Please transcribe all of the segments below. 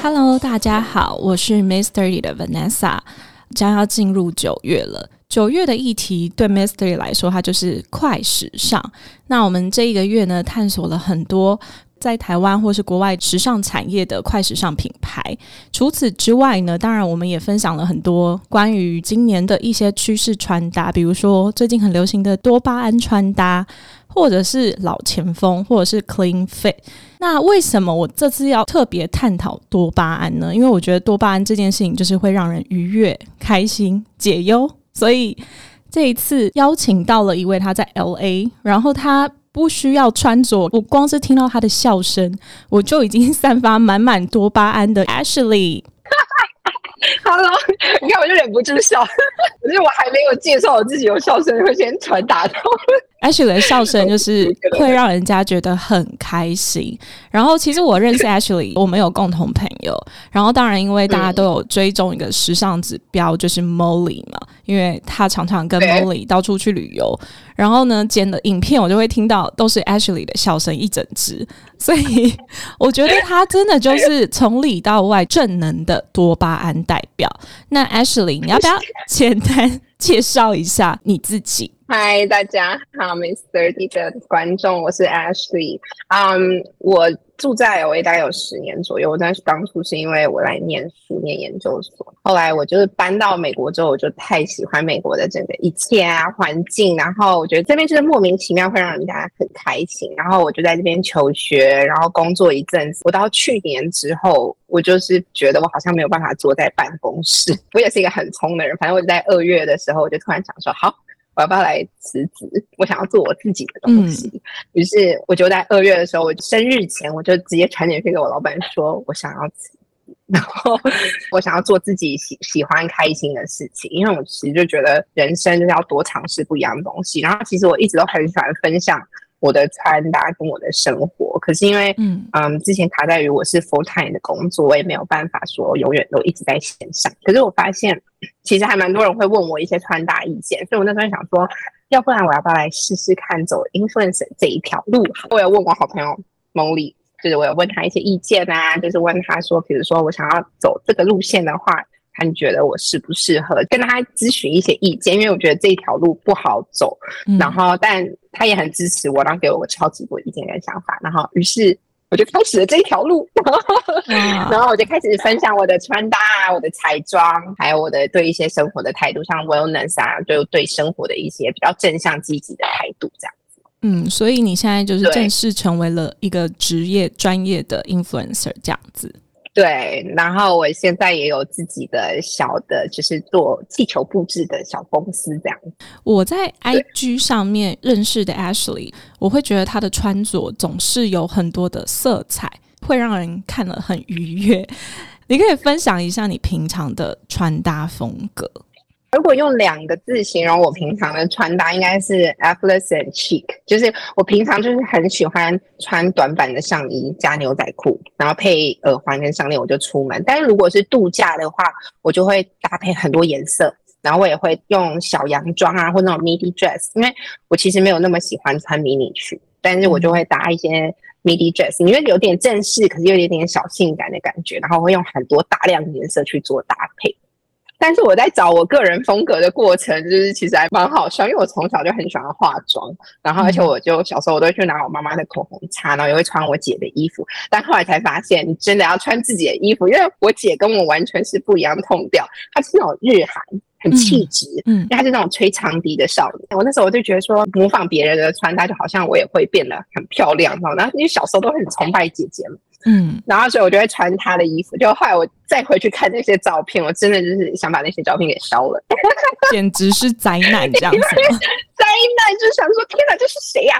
Hello，大家好，我是 Mystery 的 Vanessa。将要进入九月了，九月的议题对 Mystery 来说，它就是快时尚。那我们这一个月呢，探索了很多在台湾或是国外时尚产业的快时尚品牌。除此之外呢，当然我们也分享了很多关于今年的一些趋势穿搭，比如说最近很流行的多巴胺穿搭。或者是老前锋，或者是 clean fit。那为什么我这次要特别探讨多巴胺呢？因为我觉得多巴胺这件事情就是会让人愉悦、开心、解忧。所以这一次邀请到了一位他在 L A，然后他不需要穿着，我光是听到他的笑声，我就已经散发满满多巴胺的 Ashley。Hello，你看我就忍不住笑，可是我还没有介绍我自己，我笑声会先传达到。Ashley 的笑声就是会让人家觉得很开心。然后其实我认识 Ashley，我们有共同朋友。然后当然，因为大家都有追踪一个时尚指标，就是 Molly 嘛，因为他常常跟 Molly 到处去旅游。然后呢，剪的影片我就会听到都是 Ashley 的笑声一整支。所以我觉得他真的就是从里到外正能的多巴胺代表。那 Ashley，你要不要简单介绍一下你自己？嗨，大家好，Miss Thirty 的观众，我是 Ashley。嗯，我住在 LA 大概有十年左右。但是当初是因为我来念书、念研究所，后来我就是搬到美国之后，我就太喜欢美国的整个一切啊环境，然后我觉得这边就是莫名其妙会让人家很开心。然后我就在这边求学，然后工作一阵子。我到去年之后，我就是觉得我好像没有办法坐在办公室。我也是一个很冲的人，反正我就在二月的时候，我就突然想说，好。我要不要来辞职？我想要做我自己的东西。于是我就在二月的时候，我生日前我就直接传简讯给我老板说，我想要辞，然后我想要做自己喜喜欢开心的事情。因为我其实就觉得人生就是要多尝试不一样的东西。然后其实我一直都很喜欢分享。我的穿搭跟我的生活，可是因为嗯嗯，之前卡在于我是 full time 的工作，我也没有办法说永远都一直在线上。可是我发现，其实还蛮多人会问我一些穿搭意见，所以我那时候想说，要不然我要不要来试试看走 influencer 这一条路？我有问我好朋友 Molly，就是我有问他一些意见啊，就是问他说，比如说我想要走这个路线的话。他觉得我适不适合跟他咨询一些意见，因为我觉得这条路不好走。然后，但他也很支持我，然后给我超级多意见跟想法。然后，于是我就开始了这一条路。然后，我就开始分享我的穿搭、我的彩妆，还有我的对一些生活的态度，像 wellness 啊，就对生活的一些比较正向积极的态度这样子。嗯，所以你现在就是正式成为了一个职业专业的 influencer 这样子。对，然后我现在也有自己的小的，就是做气球布置的小公司这样。我在 IG 上面认识的 Ashley，我会觉得她的穿着总是有很多的色彩，会让人看了很愉悦。你可以分享一下你平常的穿搭风格。如果用两个字形容我平常的穿搭，应该是 effortless and chic。就是我平常就是很喜欢穿短版的上衣加牛仔裤，然后配耳环跟项链我就出门。但是如果是度假的话，我就会搭配很多颜色，然后我也会用小洋装啊，或那种 midi dress。因为我其实没有那么喜欢穿迷你裙，但是我就会搭一些 midi dress，因为有点正式，可是又有点小性感的感觉，然后会用很多大量的颜色去做搭配。但是我在找我个人风格的过程，就是其实还蛮好笑，因为我从小就很喜欢化妆，然后而且我就小时候我都会去拿我妈妈的口红擦，然后也会穿我姐的衣服。但后来才发现，你真的要穿自己的衣服，因为我姐跟我完全是不一样痛调，她是那种日韩，很气质，嗯，因为她是那种吹长笛的少女。我那时候我就觉得说，模仿别人的穿搭，就好像我也会变得很漂亮，然后因为小时候都很崇拜姐姐嘛。嗯，然后所以我就会穿他的衣服。就后来我再回去看那些照片，我真的就是想把那些照片给烧了，简直是灾难这样子。灾难就想说，天哪，这是谁呀？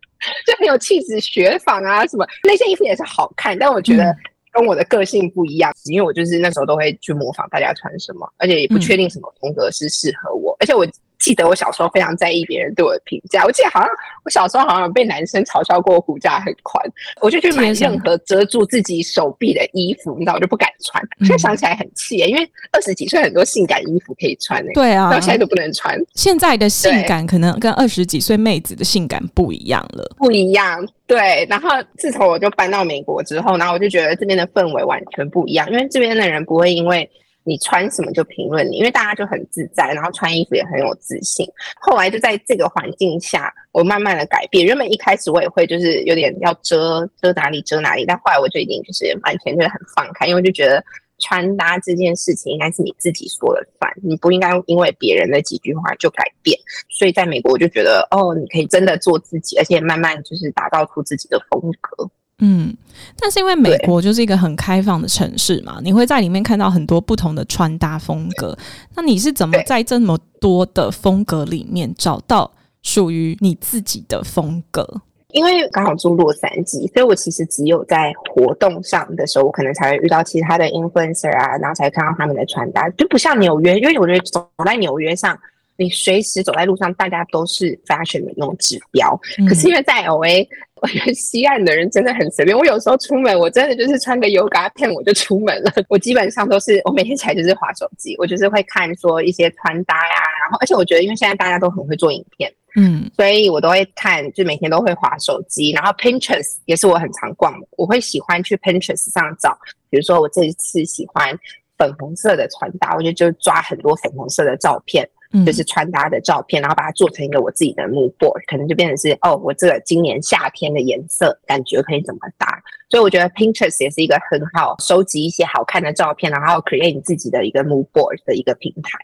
就很有气质，雪纺啊什么那些衣服也是好看，但我觉得跟我的个性不一样，因为我就是那时候都会去模仿大家穿什么，而且也不确定什么风格是适合我，而且我。记得我小时候非常在意别人对我的评价。我记得好像我小时候好像被男生嘲笑过骨架很宽，我就去买任何遮住自己手臂的衣服，你知道我就不敢穿。现在想起来很气，因为二十几岁很多性感衣服可以穿诶。对啊，到现在都不能穿。现在的性感可能跟二十几岁妹子的性感不一样了，不一样。对，然后自从我就搬到美国之后，然后我就觉得这边的氛围完全不一样，因为这边的人不会因为。你穿什么就评论你，因为大家就很自在，然后穿衣服也很有自信。后来就在这个环境下，我慢慢的改变。原本一开始我也会就是有点要遮遮哪里遮哪里，但后来我就已经就是完全就是很放开，因为就觉得穿搭这件事情应该是你自己说了算，你不应该因为别人的几句话就改变。所以在美国我就觉得哦，你可以真的做自己，而且慢慢就是打造出自己的风格。嗯，但是因为美国就是一个很开放的城市嘛，你会在里面看到很多不同的穿搭风格。那你是怎么在这么多的风格里面找到属于你自己的风格？因为刚好住洛杉矶，所以我其实只有在活动上的时候，我可能才会遇到其他的 influencer 啊，然后才看到他们的穿搭，就不像纽约，因为我觉得走在纽约上。你随时走在路上，大家都是 fashion 的那种指标。可是因为在 LA，我觉得西岸的人真的很随便。我有时候出门，我真的就是穿个 yoga 片我就出门了。我基本上都是，我每天起来就是划手机，我就是会看说一些穿搭呀。然后，而且我觉得，因为现在大家都很会做影片，嗯，所以我都会看，就每天都会划手机。然后 Pinterest 也是我很常逛的，我会喜欢去 Pinterest 上找，比如说我这一次喜欢粉红色的穿搭，我就就抓很多粉红色的照片。就是穿搭的照片，然后把它做成一个我自己的 mood board，可能就变成是哦，我这个今年夏天的颜色感觉可以怎么搭？所以我觉得 Pinterest 也是一个很好收集一些好看的照片，然后 create 你自己的一个 mood board 的一个平台。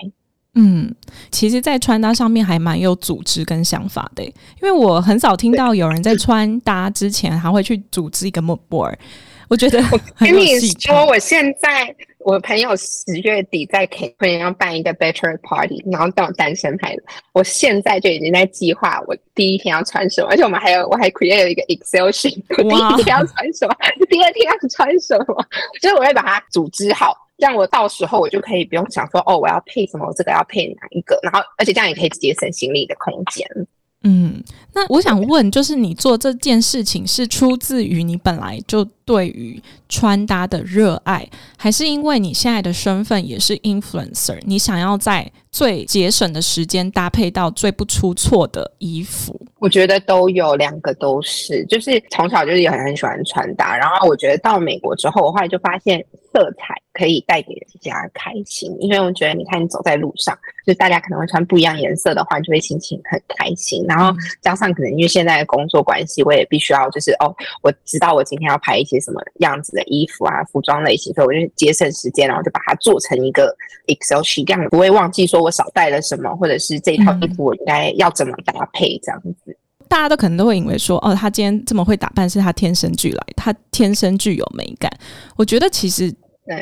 嗯，其实，在穿搭上面还蛮有组织跟想法的，因为我很少听到有人在穿搭之前还会去组织一个 mood board。我觉得 我跟你说，我现在我朋友十月底在 K 可能要办一个 Bachelor Party，然后到单身派的，我现在就已经在计划我第一天要穿什么，而且我们还有我还 create 了一个 Excel sheet，我第一天要穿什么，第二天要穿什么，就是我会把它组织好，让我到时候我就可以不用想说哦，我要配什么，我这个要配哪一个，然后而且这样也可以节省行李的空间。嗯，那我想问，就是你做这件事情是出自于你本来就对于穿搭的热爱，还是因为你现在的身份也是 influencer，你想要在最节省的时间搭配到最不出错的衣服？我觉得都有，两个都是，就是从小就是也很很喜欢穿搭，然后我觉得到美国之后，我后来就发现。色彩可以带给人家开心，因为我觉得，你看你走在路上，就大家可能会穿不一样颜色的话，你就会心情很开心。然后加上可能因为现在的工作关系，我也必须要就是哦，我知道我今天要拍一些什么样子的衣服啊，服装类型，所以我就节省时间，然后就把它做成一个 Excel sheet，这样不会忘记说我少带了什么，或者是这套衣服我应该要怎么搭配这样子。大家都可能都会以为说，哦，他今天这么会打扮，是他天生俱来，他天生具有美感。我觉得其实。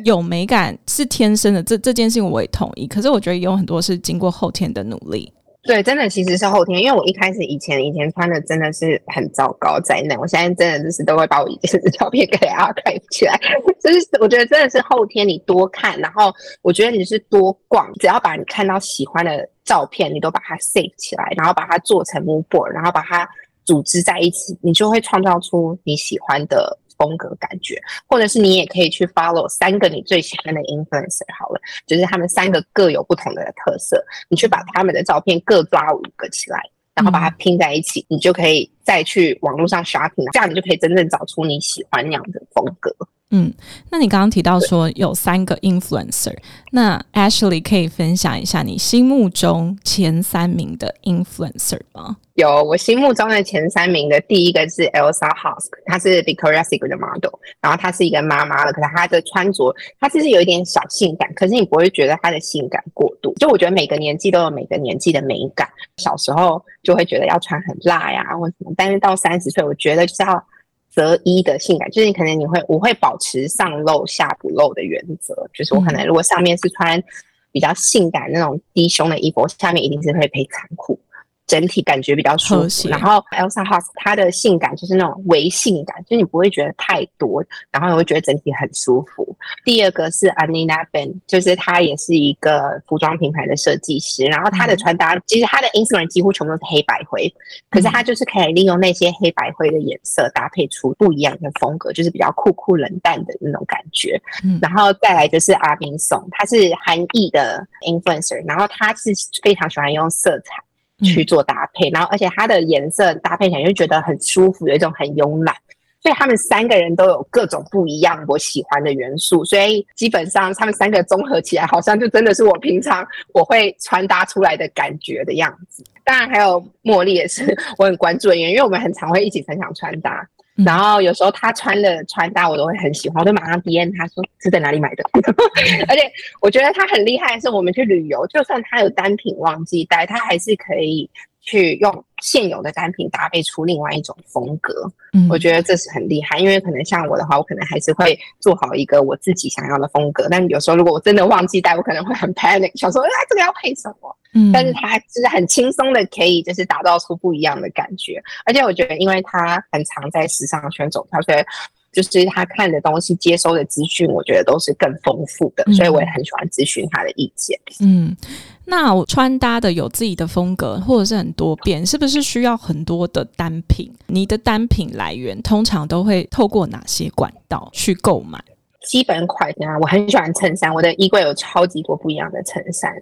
有美感是天生的，这这件事情我也同意。可是我觉得有很多是经过后天的努力。对，真的其实是后天，因为我一开始以前以前穿的真的是很糟糕在内，我现在真的就是都会把我以前的照片给 archive 起来。就是我觉得真的是后天你多看，然后我觉得你是多逛，只要把你看到喜欢的照片，你都把它 save 起来，然后把它做成 mood board，然后把它组织在一起，你就会创造出你喜欢的。风格感觉，或者是你也可以去 follow 三个你最喜欢的 influencer 好了，就是他们三个各有不同的特色，你去把他们的照片各抓五个起来，然后把它拼在一起，你就可以再去网络上 shopping，这样你就可以真正找出你喜欢那样的风格。嗯，那你刚刚提到说有三个 influencer，那 Ashley 可以分享一下你心目中前三名的 influencer 吗？有，我心目中的前三名的第一个是 Elsa Hosk，她是 Victoria's Secret 的 model，然后她是一个妈妈了，可是她的穿着，她其实有一点小性感，可是你不会觉得她的性感过度。就我觉得每个年纪都有每个年纪的美感，小时候就会觉得要穿很辣呀或什么，但是到三十岁，我觉得就是要。择一的性感，就是你可能你会我会保持上露下不露的原则，就是我可能如果上面是穿比较性感那种低胸的衣服，下面一定是会配长裤。整体感觉比较舒服。然后 Elsa House 它的性感就是那种微性感，就你不会觉得太多，然后你会觉得整体很舒服。第二个是 Anina Ben，就是她也是一个服装品牌的设计师，然后她的嗯穿搭，其实她的 Instagram 几乎全部都是黑白灰，可是她就是可以利用那些黑白灰的颜色搭配出不一样的风格，就是比较酷酷冷淡的那种感觉。嗯然后再来就是阿明松，他是韩裔的 influencer，然后他是非常喜欢用色彩去做搭配，然后而且它的颜色搭配起来就觉得很舒服，有一种很慵懒。所以他们三个人都有各种不一样我喜欢的元素，所以基本上他们三个综合起来，好像就真的是我平常我会穿搭出来的感觉的样子。当然还有茉莉也是 我很关注的原因，因为我们很常会一起分享穿搭。然后有时候他穿的穿搭我都会很喜欢，我就马上 DM 他说是在哪里买的。而且我觉得他很厉害是，我们去旅游，就算他有单品忘记带，他还是可以去用现有的单品搭配出另外一种风格。嗯我觉得这是很厉害，因为可能像我的话，我可能还是会做好一个我自己想要的风格。但有时候如果我真的忘记带，我可能会很 panic，想说啊这个要配什么？嗯但是他就是很轻松的可以就是打造出不一样的感觉，而且我觉得因为他很常在时尚圈走跳，所以就是他看的东西、接收的资讯，我觉得都是更丰富的，嗯所以我也很喜欢咨询他的意见。嗯，那我穿搭的有自己的风格，或者是很多变，是不是需要很多的单品？你的单品来源通常都会透过哪些管道去购买？基本款呢，我很喜欢衬衫，我的衣柜有超级多不一样的衬衫。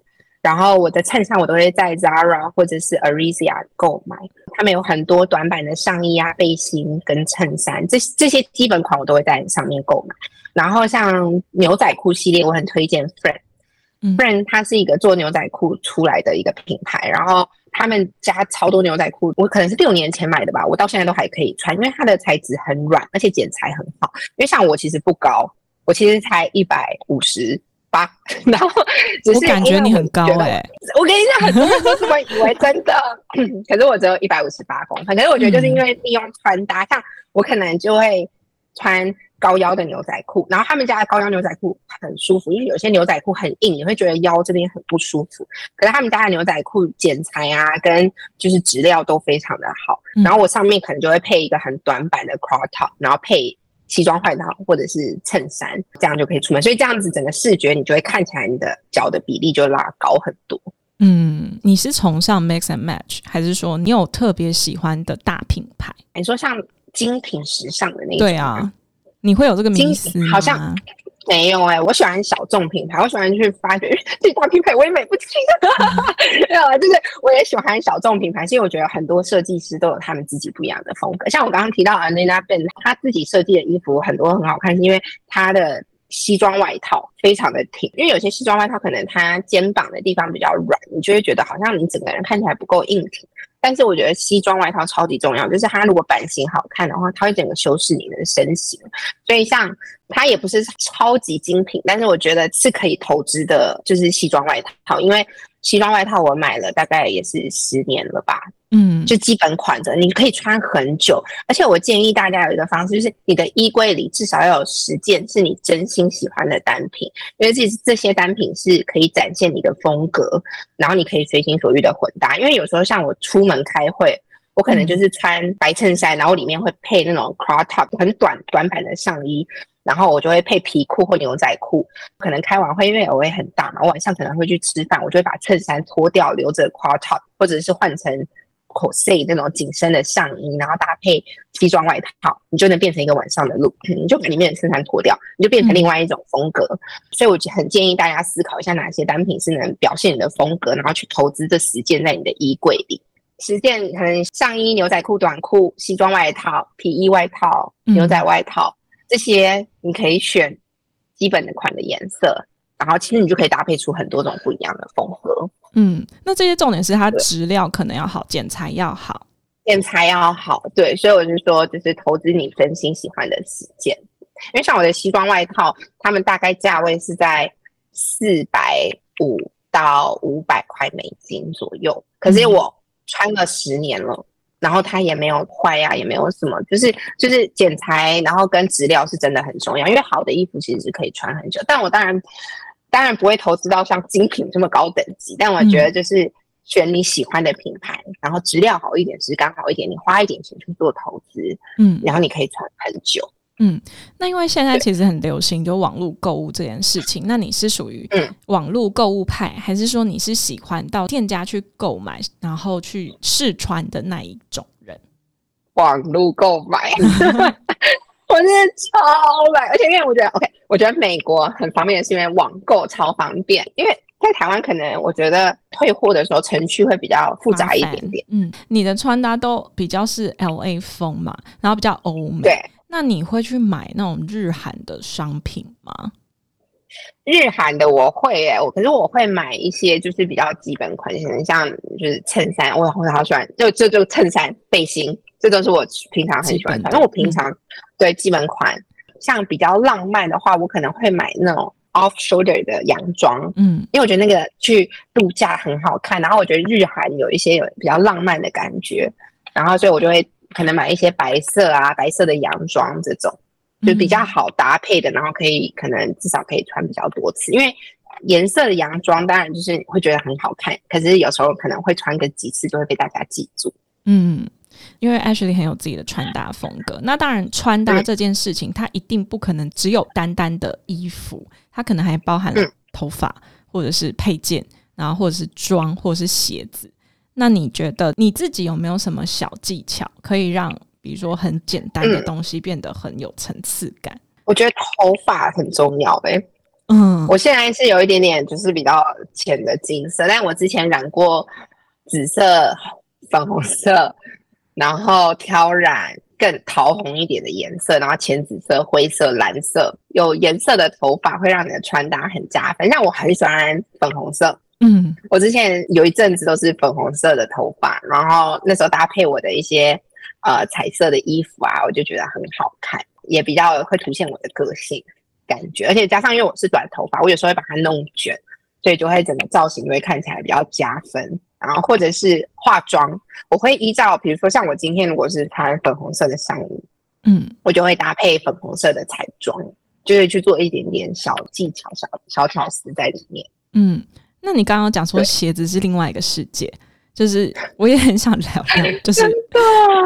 然后我的衬衫我都会在 Zara 或者是 Aritzia 购买，他们有很多短版的上衣啊、背心跟衬衫，这这些基本款我都会在上面购买。然后像牛仔裤系列，我很推荐 Friend。嗯 Friend 它是一个做牛仔裤出来的一个品牌，然后他们家超多牛仔裤，我可能是六年前买的吧，我到现在都还可以穿，因为它的材质很软，而且剪裁很好。因为像我其实不高，我其实才一百五十八，然后只是我感觉你很高哎、我跟你讲，很多人都这么以为，真的。可是我只有一百五十八公分。可是我觉得就是因为利用穿搭，像我可能就会穿高腰的牛仔裤，然后他们家的高腰牛仔裤很舒服，因为有些牛仔裤很硬，你会觉得腰这边很不舒服。可是他们家的牛仔裤剪裁啊，跟就是质料都非常的好。嗯然后我上面可能就会配一个很短版的 crop top，然后配。西装外套或者是衬衫，这样就可以出门。所以这样子整个视觉，你就会看起来你的脚的比例就拉高很多。嗯，你是崇尚 mix and match，还是说你有特别喜欢的大品牌？你说像精品时尚的那种，对啊，，你会有这个迷精思吗？好像没有哎、我喜欢小众品牌，我喜欢去发掘 这大品牌我也买不起 没有啊，就是我也喜欢小众品牌，是因为我觉得很多设计师都有他们自己不一样的风格。像我刚刚提到 Anina Ben，他自己设计的衣服很多很好看，是因为他的西装外套非常的挺，因为有些西装外套可能它肩膀的地方比较软，你就会觉得好像你整个人看起来不够硬挺。但是我觉得西装外套超级重要，就是它如果版型好看的话，它会整个修饰你的身形。所以像它也不是超级精品，但是我觉得是可以投资的，就是西装外套，因为西装外套我买了大概也是十年了吧，嗯，就基本款的，你可以穿很久。而且我建议大家有一个方式，就是你的衣柜里至少要有十件是你真心喜欢的单品，因为这这些单品是可以展现你的风格，然后你可以随心所欲的混搭。因为有时候像我出门开会。我可能就是穿白衬衫，然后里面会配那种 crop top 很短短版的上衣，然后我就会配皮裤或牛仔裤。可能开完会因为我会很大嘛，我晚上可能会去吃饭，我就会把衬衫脱掉，留着 crop top，或者是换成 corset 那种紧身的上衣，然后搭配西装外套，你就能变成一个晚上的 look。你就把里面的衬衫脱掉，你就变成另外一种风格。所以我就很建议大家思考一下，哪些单品是能表现你的风格，然后去投资这十件在你的衣柜里。十件可能上衣、牛仔裤、短裤、西装外套、皮衣外套、嗯牛仔外套、这些，你可以选基本的款的颜色，然后其实你就可以搭配出很多种不一样的风格。嗯，那这些重点是它质料可能要好，剪裁要好。剪裁要好，对，所以我就说，就是投资你真心喜欢的十件。因为像我的西装外套，他们大概价位是在四百五到五百块美金左右，可是我穿了十年了，然后它也没有坏呀、也没有什么，就是就是剪裁，然后跟质料是真的很重要，因为好的衣服其实是可以穿很久。但我当然当然不会投资到像精品这么高等级，但我觉得就是选你喜欢的品牌，然后质量好一点，质感好一点，你花一点钱去做投资，嗯。然后你可以穿很久。嗯，那因为现在其实很流行就网络购物这件事情，那你是属于嗯。网络购物派，还是说你是喜欢到店家去购买，然后去试穿的那一种人？网络购买，我真的超买，而且因为我觉得，OK，我觉得美国很方便，是因为网购超方便。因为在台湾，可能我觉得退货的时候程序会比较复杂一点点。嗯，你的穿搭都比较是 L A 风嘛，然后比较欧美。对，那你会去买那种日韩的商品吗？日韩的我会耶，我可是我会买一些就是比较基本款型，像就是衬衫，我我好喜欢，就就就衬衫、背心，这都是我平常很喜欢穿。基本的那我平常、对基本款，像比较浪漫的话，我可能会买那种 off shoulder 的洋装，嗯因为我觉得那个去度假很好看，然后我觉得日韩有一些有比较浪漫的感觉，然后所以我就会可能买一些白色啊、白色的洋装这种，就比较好搭配的，然后可以可能至少可以穿比较多次，因为颜色的洋装当然就是会觉得很好看，可是有时候可能会穿个几次就会被大家记住。嗯，因为 Ashley 很有自己的穿搭风格。那当然，穿搭嗯这件事情，它一定不可能只有单单的衣服，它可能还包含了嗯头发，或者是配件，然后或者是妆，或者是鞋子。那你觉得你自己有没有什么小技巧，可以让比如说很简单的嗯东西变得很有层次感？我觉得头发很重要诶、嗯，我现在是有一点点就是比较浅的金色，但我之前染过紫色、粉红色，然后挑染更桃红一点的颜色，然后浅紫色、灰色、蓝色，有颜色的头发会让你的穿搭很加分。像我很喜欢粉红色，嗯我之前有一阵子都是粉红色的头发，然后那时候搭配我的一些呃彩色的衣服啊，我就觉得很好看，也比较会凸显我的个性感觉。而且加上因为我是短头发，我有时候会把它弄卷，所以就会整个造型就会看起来比较加分。然后或者是化妆，我会依照比如说像我今天如果是穿粉红色的上衣，嗯我就会搭配粉红色的彩妆，就会去做一点点小技巧、小小巧思在里面。嗯。那你刚刚讲说鞋子是另外一个世界，就是我也很想聊聊，就是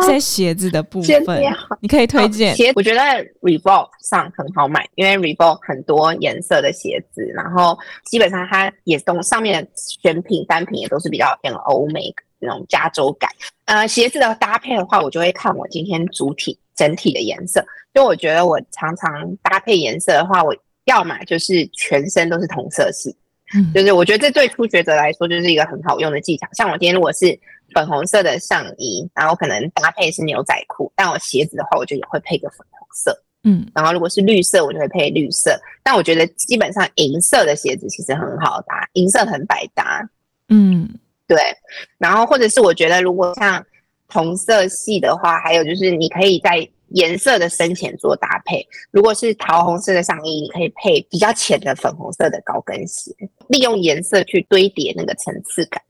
在鞋子的部分。你可以推荐。哦鞋，我觉得 Reebok 上很好买，因为 Reebok 很多颜色的鞋子，然后基本上它也都上面的选品单品也都是比较偏欧美那种加州感。呃，鞋子的搭配的话，我就会看我今天主体整体的颜色，就我觉得我常常搭配颜色的话，我要么就是全身都是同色系，嗯就是我觉得这对初学者来说就是一个很好用的技巧。像我今天如果是粉红色的上衣，然后可能搭配是牛仔裤，但我鞋子的话，我就也会配个粉红色。嗯然后如果是绿色，我就会配绿色。但我觉得基本上银色的鞋子其实很好搭，银色很百搭。嗯对，然后或者是我觉得如果像同色系的话，还有就是你可以在颜色的深浅做搭配。如果是桃红色的上衣，你可以配比较浅的粉红色的高跟鞋，利用颜色去堆叠那个层次感。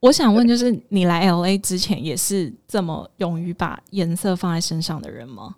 我想问，就是你来 L A 之前也是这么勇于把颜色放在身上的人吗？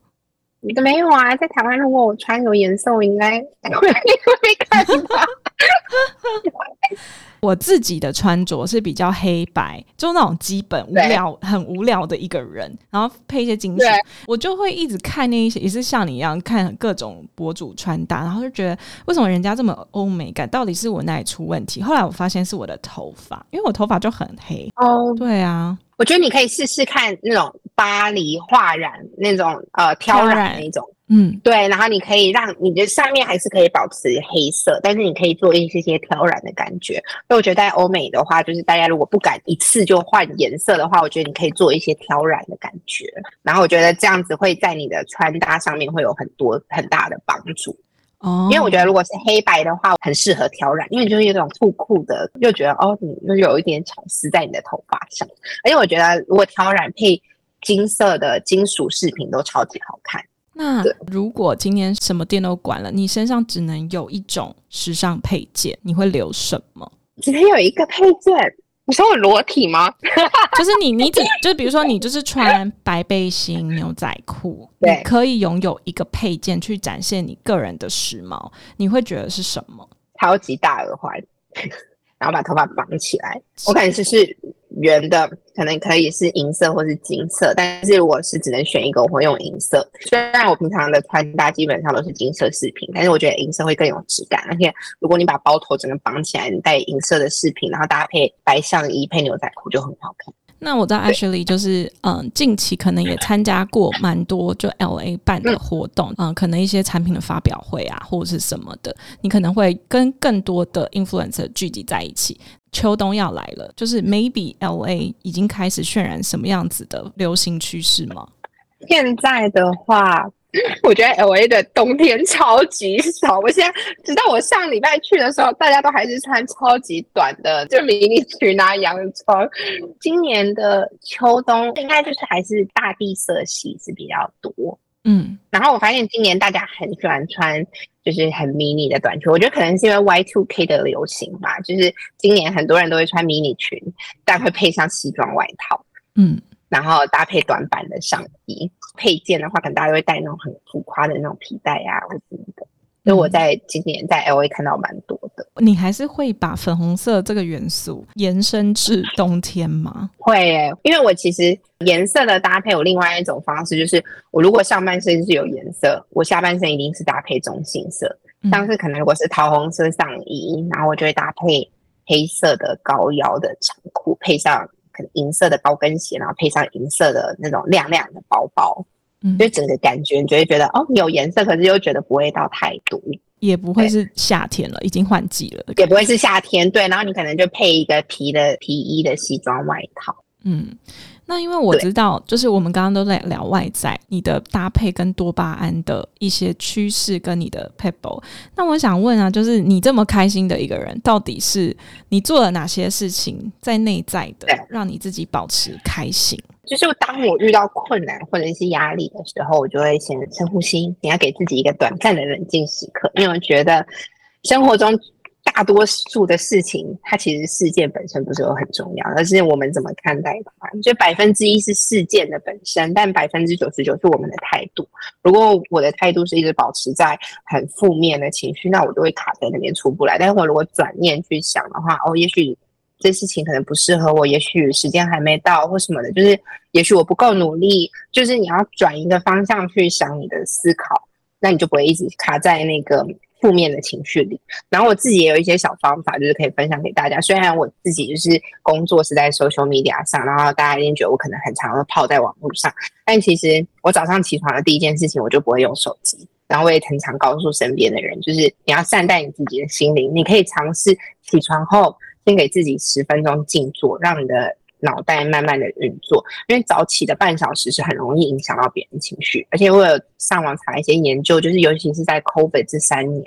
没有啊，在台湾如果我穿有颜色，我应该 会会被看到。我自己的穿着是比较黑白，就那种基本无聊、很无聊的一个人，然后配一些金属，我就会一直看那一些，也是像你一样看各种博主穿搭，然后就觉得为什么人家这么欧美感，到底是我哪里出问题？后来我发现是我的头发，因为我头发就很黑。哦，对啊，我觉得你可以试试看那种巴黎画染那种呃挑染那种。嗯对，然后你可以让你的上面还是可以保持黑色，但是你可以做一些些挑染的感觉。所以我觉得在欧美的话，就是大家如果不敢一次就换颜色的话，我觉得你可以做一些挑染的感觉。然后我觉得这样子会在你的穿搭上面会有很多很大的帮助。哦，因为我觉得如果是黑白的话，很适合挑染，因为你就是有种酷酷的，又觉得哦，你就有一点巧思在你的头发上。而且我觉得如果挑染配金色的金属饰品都超级好看。那如果今天什么店都关了，你身上只能有一种时尚配件，你会留什么？只能有一个配件。你说我裸体吗？就是你，你只 就是比如说你就是穿白背心、牛仔裤，你对可以拥有一个配件去展现你个人的时髦，你会觉得是什么？超级大耳环，然后把头发绑起来。我感觉是是圆的，可能可以是银色或是金色，但是我是只能选一个，我会用银色。虽然我平常的穿搭基本上都是金色饰品，但是我觉得银色会更有质感。而且如果你把包头整个绑起来，你戴银色的饰品，然后搭配白上衣配牛仔裤，就很好看。那我知道 Ashley 就是嗯，近期可能也参加过蛮多就 LA 办的活动，嗯，可能一些产品的发表会啊，或者是什么的，你可能会跟更多的 influencer 聚集在一起。秋冬要来了，就是 maybe LA 已经开始渲染什么样子的流行趋势吗？现在的话。我觉得 L A 的冬天超级少。我现在直到我上礼拜去的时候，大家都还是穿超级短的，就迷你裙啊、洋装。今年的秋冬应该就是还是大地色系是比较多。嗯，然后我发现今年大家很喜欢穿就是很迷你的短裙，我觉得可能是因为 Y two K 的流行吧。就是今年很多人都会穿迷你裙，但会配上西装外套。嗯。然后搭配短版的上衣，配件的话，可能大家会带那种很浮夸的那种皮带啊，或者什么的。所以我在今年在 L A 看到蛮多的。你还是会把粉红色这个元素延伸至冬天吗？会，因为我其实颜色的搭配有另外一种方式，就是我如果上半身是有颜色，我下半身一定是搭配中性色。像是可能如果是桃红色上衣，然后我就会搭配黑色的高腰的长裤，配上。银色的高跟鞋，然后配上银色的那种亮亮的包包，嗯，就整个感觉你就会觉得哦，有颜色，可是又觉得不会到太毒，也不会是夏天了，已经换季了，也不会是夏天，对，然后你可能就配一个皮的皮衣的西装外套，嗯。那因为我知道，就是我们刚刚都在聊外在，你的搭配跟多巴胺的一些趋势跟你的 pebble。那我想问啊，就是你这么开心的一个人，到底是你做了哪些事情在内在的，让你自己保持开心？就是当我遇到困难或者是压力的时候，我就会先深呼吸，你要给自己一个短暂的冷静时刻，因为我觉得生活中。大多数的事情，它其实事件本身不是有很重要，而是我们怎么看待它。就百分之一是事件的本身，但百分之九十九是我们的态度。如果我的态度是一直保持在很负面的情绪，那我就会卡在那边出不来。但是我如果转念去想的话，哦，也许这事情可能不适合我，也许时间还没到或什么的，就是也许我不够努力。就是你要转一个方向去想你的思考，那你就不会一直卡在那个。负面的情绪里，然后我自己也有一些小方法，就是可以分享给大家。虽然我自己就是工作是在 social media 上，然后大家一定觉得我可能很常泡在网络上，但其实我早上起床的第一件事情，我就不会用手机。然后我也很常告诉身边的人，就是你要善待你自己的心灵，你可以尝试起床后先给自己十分钟静坐，让你的。脑袋慢慢的运作，因为早起的半小时是很容易影响到别人情绪，而且我有上网查一些研究，就是尤其是在 COVID 这三年，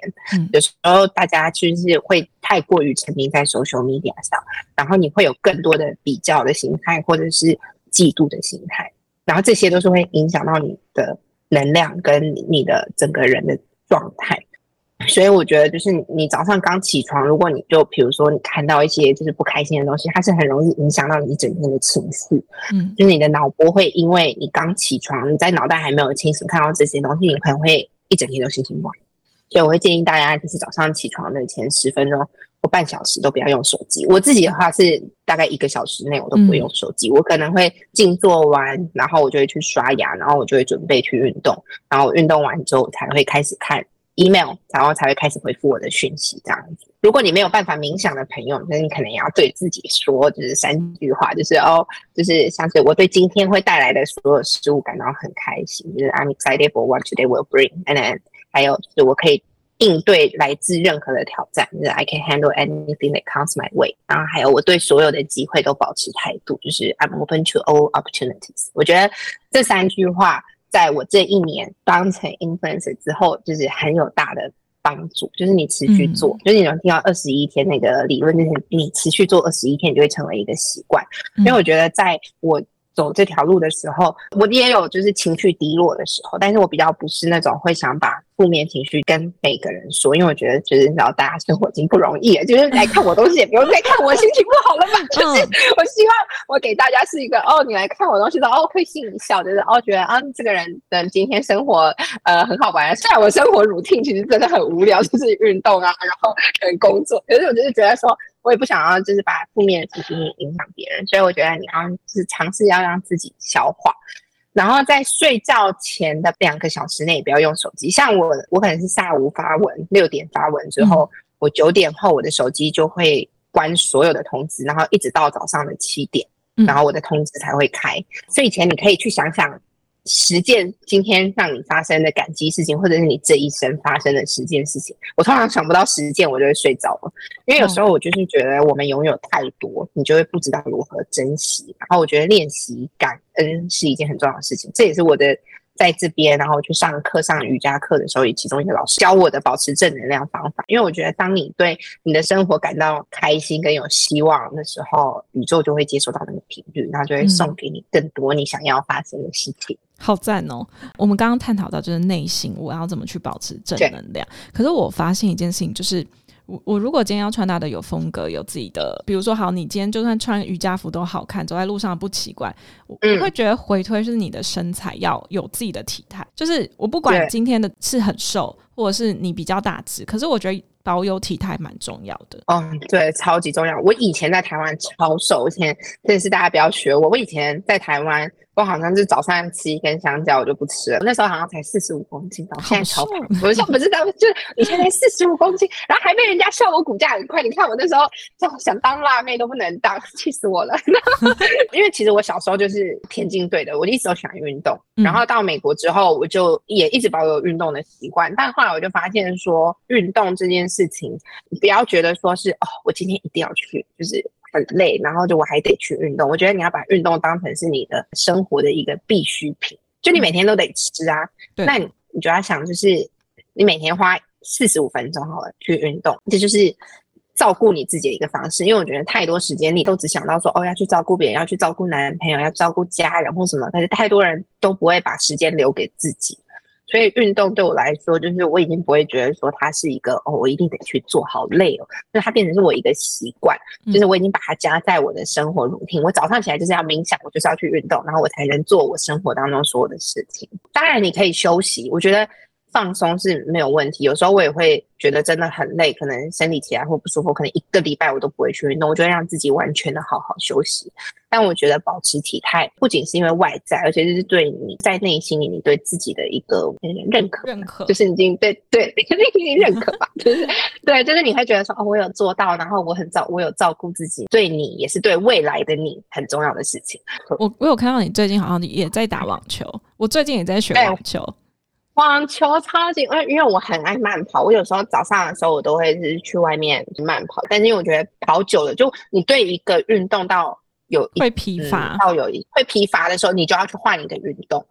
有时候大家就是会太过于沉迷在 social media 上，然后你会有更多的比较的心态，或者是嫉妒的心态，然后这些都是会影响到你的能量跟你的整个人的状态。所以我觉得，就是你早上刚起床，如果你就比如说你看到一些就是不开心的东西，它是很容易影响到你一整天的情绪。嗯，就是你的脑波会因为你刚起床，你在脑袋还没有清醒，看到这些东西，你可能会一整天都心情不好。所以我会建议大家，就是早上起床的前十分钟或半小时都不要用手机。我自己的话是大概一个小时内我都不会用手机，我可能会静坐完，然后我就会去刷牙，然后我就会准备去运动，然后运动完之后我才会开始看。email，然后才会开始回复我的讯息，这样子。如果你没有办法冥想的朋友，那你可能也要对自己说，就是三句话，就是哦，就是像是我对今天会带来的所有事物感到很开心，就是 I'm excited for what today will bring，and then 还有就是我可以应对来自任何的挑战，就是 I can handle anything that comes my way。然后还有我对所有的机会都保持态度，就是 I'm open to all opportunities。我觉得这三句话。在我这一年当成 influencer 之后，就是很有大的帮助。就是你持续做，就是你能听到二十一天那个理论，就是你持续做二十一天，你就会成为一个习惯。因为我觉得，在我走这条路的时候，我也有就是情绪低落的时候，但是我比较不是那种会想把。负面情绪跟每个人说，因为我觉得，就是你知道，大家生活已经不容易了，就是来看我东西也不用再看我心情不好了吧？就是我希望我给大家是一个哦，你来看我东西的哦，会心一笑，就是哦，觉得啊，这个人的今天生活呃很好玩。虽然我生活 routine 其实真的很无聊，就是运动啊，然后可能工作，可是我就是觉得说，我也不想要就是把负面的情绪影响别人，所以我觉得你要是尝试要让自己消化，然后在睡觉前的两个小时内不要用手机。像我，我可能是下午发文，六点发文之后，我九点后我的手机就会关所有的通知，然后一直到早上的七点，然后我的通知才会开。睡前你可以去想想。十件今天让你发生的感激事情，或者是你这一生发生的十件事情，我通常想不到十件，我就会睡着了。因为有时候我就是觉得我们拥有太多，你就会不知道如何珍惜。然后我觉得练习感恩是一件很重要的事情，这也是我的在这边，然后去上课上瑜伽课的时候，也其中一个老师教我的保持正能量方法。因为我觉得当你对你的生活感到开心跟有希望的时候，宇宙就会接收到那个频率，然后就会送给你更多你想要发生的事情。好赞哦！我们刚刚探讨到就是内心，我要怎么去保持正能量。可是我发现一件事情，就是我我如果今天要穿搭的有风格，有自己的，比如说好，你今天就算穿瑜伽服都好看，走在路上不奇怪。我会觉得回推是你的身材要有自己的体态，就是我不管今天的是很瘦，或者是你比较大只，可是我觉得保有体态蛮重要的。嗯，对，超级重要。我以前在台湾超瘦，以前真的是大家不要学我。我以前在台湾。我好像是早上吃一根香蕉，我就不吃了。那时候好像才四十五公斤，到现在超胖。我像不是道，就是以前才四十五公斤，然后还被人家笑我骨架很快。你看我那时候就想当辣妹都不能当，气死我了。因为其实我小时候就是田径队的，我一直都喜欢运动。然后到美国之后，我就也一直保有运动的习惯。但后来我就发现说，运动这件事情，你不要觉得说是哦，我今天一定要去，就是。很累，然后就我还得去运动。我觉得你要把运动当成是你的生活的一个必需品，就你每天都得吃啊。那你你就要想，就是你每天花四十五分钟好了去运动，这就是照顾你自己的一个方式。因为我觉得太多时间你都只想到说哦要去照顾别人，要去照顾男朋友，要照顾家人或什么，但是太多人都不会把时间留给自己。所以运动对我来说，就是我已经不会觉得说它是一个哦，我一定得去做好累哦，就它变成是我一个习惯，就是我已经把它加在我的生活 routine。我早上起来就是要冥想，我就是要去运动，然后我才能做我生活当中所有的事情。当然你可以休息，我觉得。放松是没有问题，有时候我也会觉得真的很累，可能生理起来或不舒服，可能一个礼拜我都不会去运动，我就会让自己完全的好好休息。但我觉得保持体态不仅是因为外在，而且就是对你在内心里你对自己的一个认可，认可就是已经对对 内心认可吧，就是对，就是你会觉得说哦，我有做到，然后我很照我有照顾自己，对你也是对未来的你很重要的事情。我我有看到你最近好像也在打网球，我最近也在学网球。网球超级，因为因为我很爱慢跑，我有时候早上的时候我都会是去外面慢跑，但是因为我觉得跑久了，就你对一个运动到有会疲乏，到有一会疲乏的时候，你就要去换一个运动。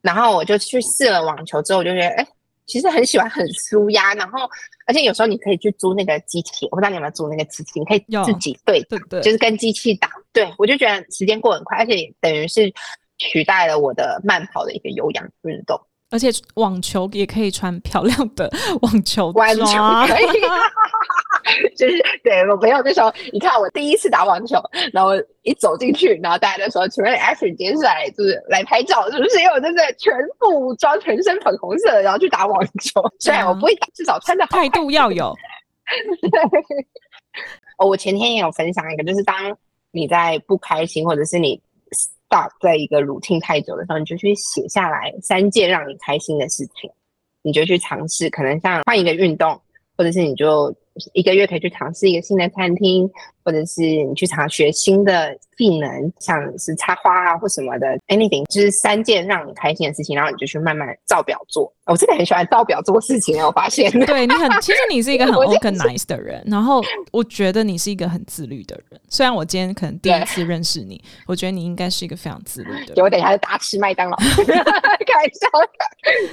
然后我就去试了网球之后，我就觉得哎，其实很喜欢，很舒压。然后而且有时候你可以去租那个机器，我不知道你有没有租那个机器，你可以自己对对对，就是跟机器打。对我就觉得时间过很快，而且等于是取代了我的慢跑的一个有氧运动。而且网球也可以穿漂亮的 网球装，可以，就是对我朋友那时候，你看我第一次打网球，然后一走进去，然后大家就说：“请问 Ashley 今天是来就是来拍照，是不是？”因为我真的全副武装，全身粉红色，然后去打网球。虽然我不会打，至少穿的态度要有。哦，我前天也有分享一个，就是当你在不开心，或者是你。在一个 routine 太久的时候，你就去写下来三件让你开心的事情，你就去尝试，可能像换一个运动，或者是你就。一个月可以去尝试一个新的餐厅，或者是你去查学新的技能，像是插花啊或什么的，anything，就是三件让你开心的事情，然后你就去慢慢照表做。我真的很喜欢照表做事情，我发现。对你很，其实你是一个很 organized 的人，然后我觉得你是一个很自律的人。虽然我今天可能第一次认识你，我觉得你应该是一个非常自律的。我等一下就大吃麦当劳，开玩笑。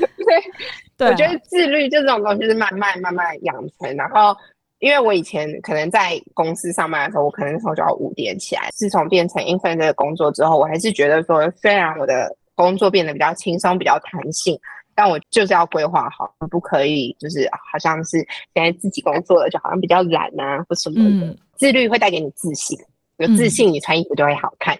对。我觉得自律就这种东西是慢慢慢慢养成，然后因为我以前可能在公司上班的时候，我可能那时候就要五点起来。自从变成 influencer 的工作之后，我还是觉得说，虽然我的工作变得比较轻松、比较弹性，但我就是要规划好，不可以就是好像是现在自己工作了，就好像比较懒啊或什么的。自律会带给你自信，有自信你穿衣服就会好看。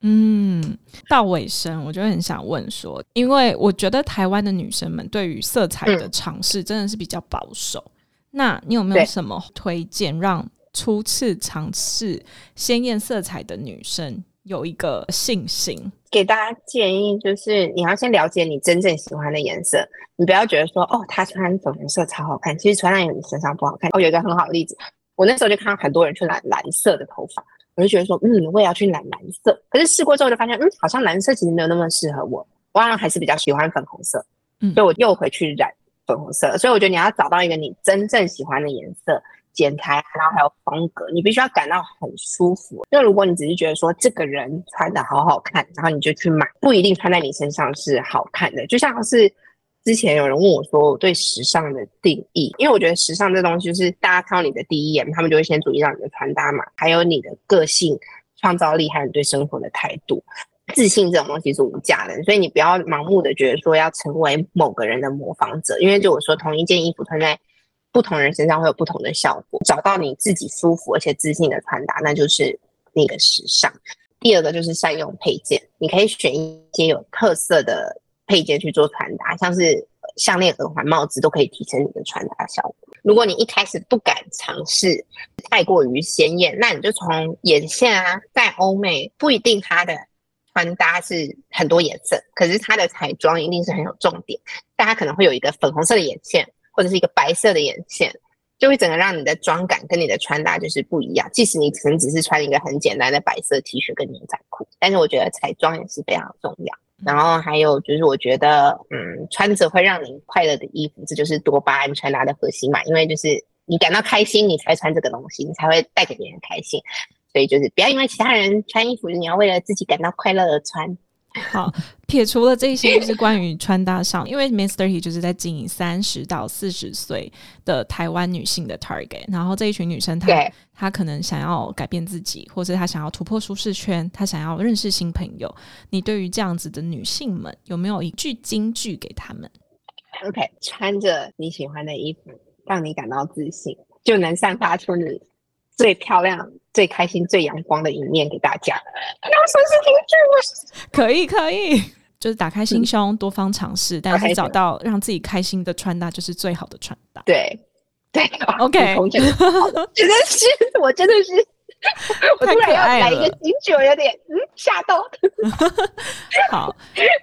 嗯，到尾声，我就很想问说，因为我觉得台湾的女生们对于色彩的尝试真的是比较保守。那你有没有什么推荐，让初次尝试鲜艳色彩的女生有一个信心。给大家建议就是，你要先了解你真正喜欢的颜色，你不要觉得说，哦，她穿粉红色超好看，其实穿在你身上不好看。哦，有一个很好的例子，我那时候就看到很多人去染蓝色的头发，我就觉得说，嗯，我也要去染蓝色。可是试过之后就发现，嗯，好像蓝色其实没有那么适合我，我好像还是比较喜欢粉红色，嗯，所以我又回去染粉红色。所以我觉得你要找到一个你真正喜欢的颜色。剪裁，然后还有风格，你必须要感到很舒服。那如果你只是觉得说这个人穿的好好看，然后你就去买，不一定穿在你身上是好看的。就像是之前有人问我说我对时尚的定义，因为我觉得时尚这东西是大家看到你的第一眼，他们就会先注意到你的穿搭嘛，还有你的个性、创造力，还有你对生活的态度。自信这种东西是无价的，所以你不要盲目的觉得说要成为某个人的模仿者，因为就我说同一件衣服穿在。不同人身上会有不同的效果，找到你自己舒服而且自信的穿搭，那就是那个时尚。第二个就是善用配件，你可以选一些有特色的配件去做穿搭，像是项链、耳环、帽子都可以提升你的穿搭效果。如果你一开始不敢尝试太过于鲜艳，那你就从眼线啊，在欧美不一定它的穿搭是很多颜色，可是它的彩妆一定是很有重点，大家可能会有一个粉红色的眼线。或者是一个白色的眼线，就会整个让你的妆感跟你的穿搭就是不一样。即使你可能只是穿一个很简单的白色 T 恤跟牛仔裤，但是我觉得彩妆也是非常重要。然后还有就是，我觉得嗯，穿着会让你快乐的衣服，这就是多巴胺穿搭的核心嘛。因为就是你感到开心，你才穿这个东西，你才会带给别人开心。所以就是不要因为其他人穿衣服，你要为了自己感到快乐而穿。好，撇除了这些，就是关于穿搭上，因为 Mr. T 就是在经营三十到四十岁的台湾女性的 target，然后这一群女生，她她可能想要改变自己，或者她想要突破舒适圈，她想要认识新朋友。你对于这样子的女性们，有没有一句金句给她们？OK，穿着你喜欢的衣服，让你感到自信，就能散发出你最漂亮。最开心、最阳光的一面给大家。要说是听剧吗？可以，可以，就是打开心胸，多方尝试，但是找到让自己开心的穿搭，就是最好的穿搭。对，对，OK。真的是，我真的是。我突然要来一个金句，我有点嗯吓到。好，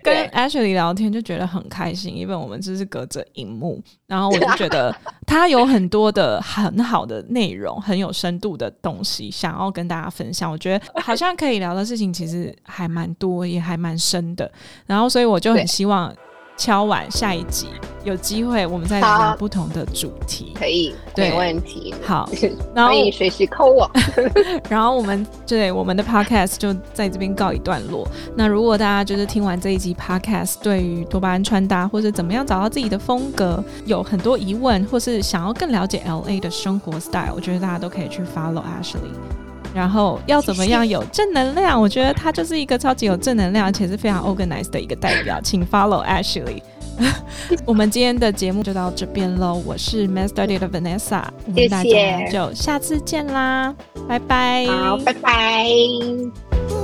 跟 Ashley 聊天就觉得很开心，因为我们只是隔着荧幕，然后我就 觉得他有很多的很好的内容，很有深度的东西想要跟大家分享。我觉得好像可以聊的事情其实还蛮多，也还蛮深的。然后，所以我就很希望。敲完下一集有机会，我们再聊不同的主题。可以，没问题。好，然后你随时扣我。然后我们对我们的 podcast 就在这边告一段落。那如果大家就是听完这一集 podcast，对于多巴胺穿搭或者怎么样找到自己的风格有很多疑问，或是想要更了解 LA 的生活 style，我觉得大家都可以去 follow Ashley。然后要怎么样有正能量？我觉得他就是一个超级有正能量，而且是非常 organized 的一个代表。请 follow Ashley。我们今天的节目就到这边喽。我是 Master d y 的 Vanessa，谢谢，就下次见啦，拜拜，好，拜拜。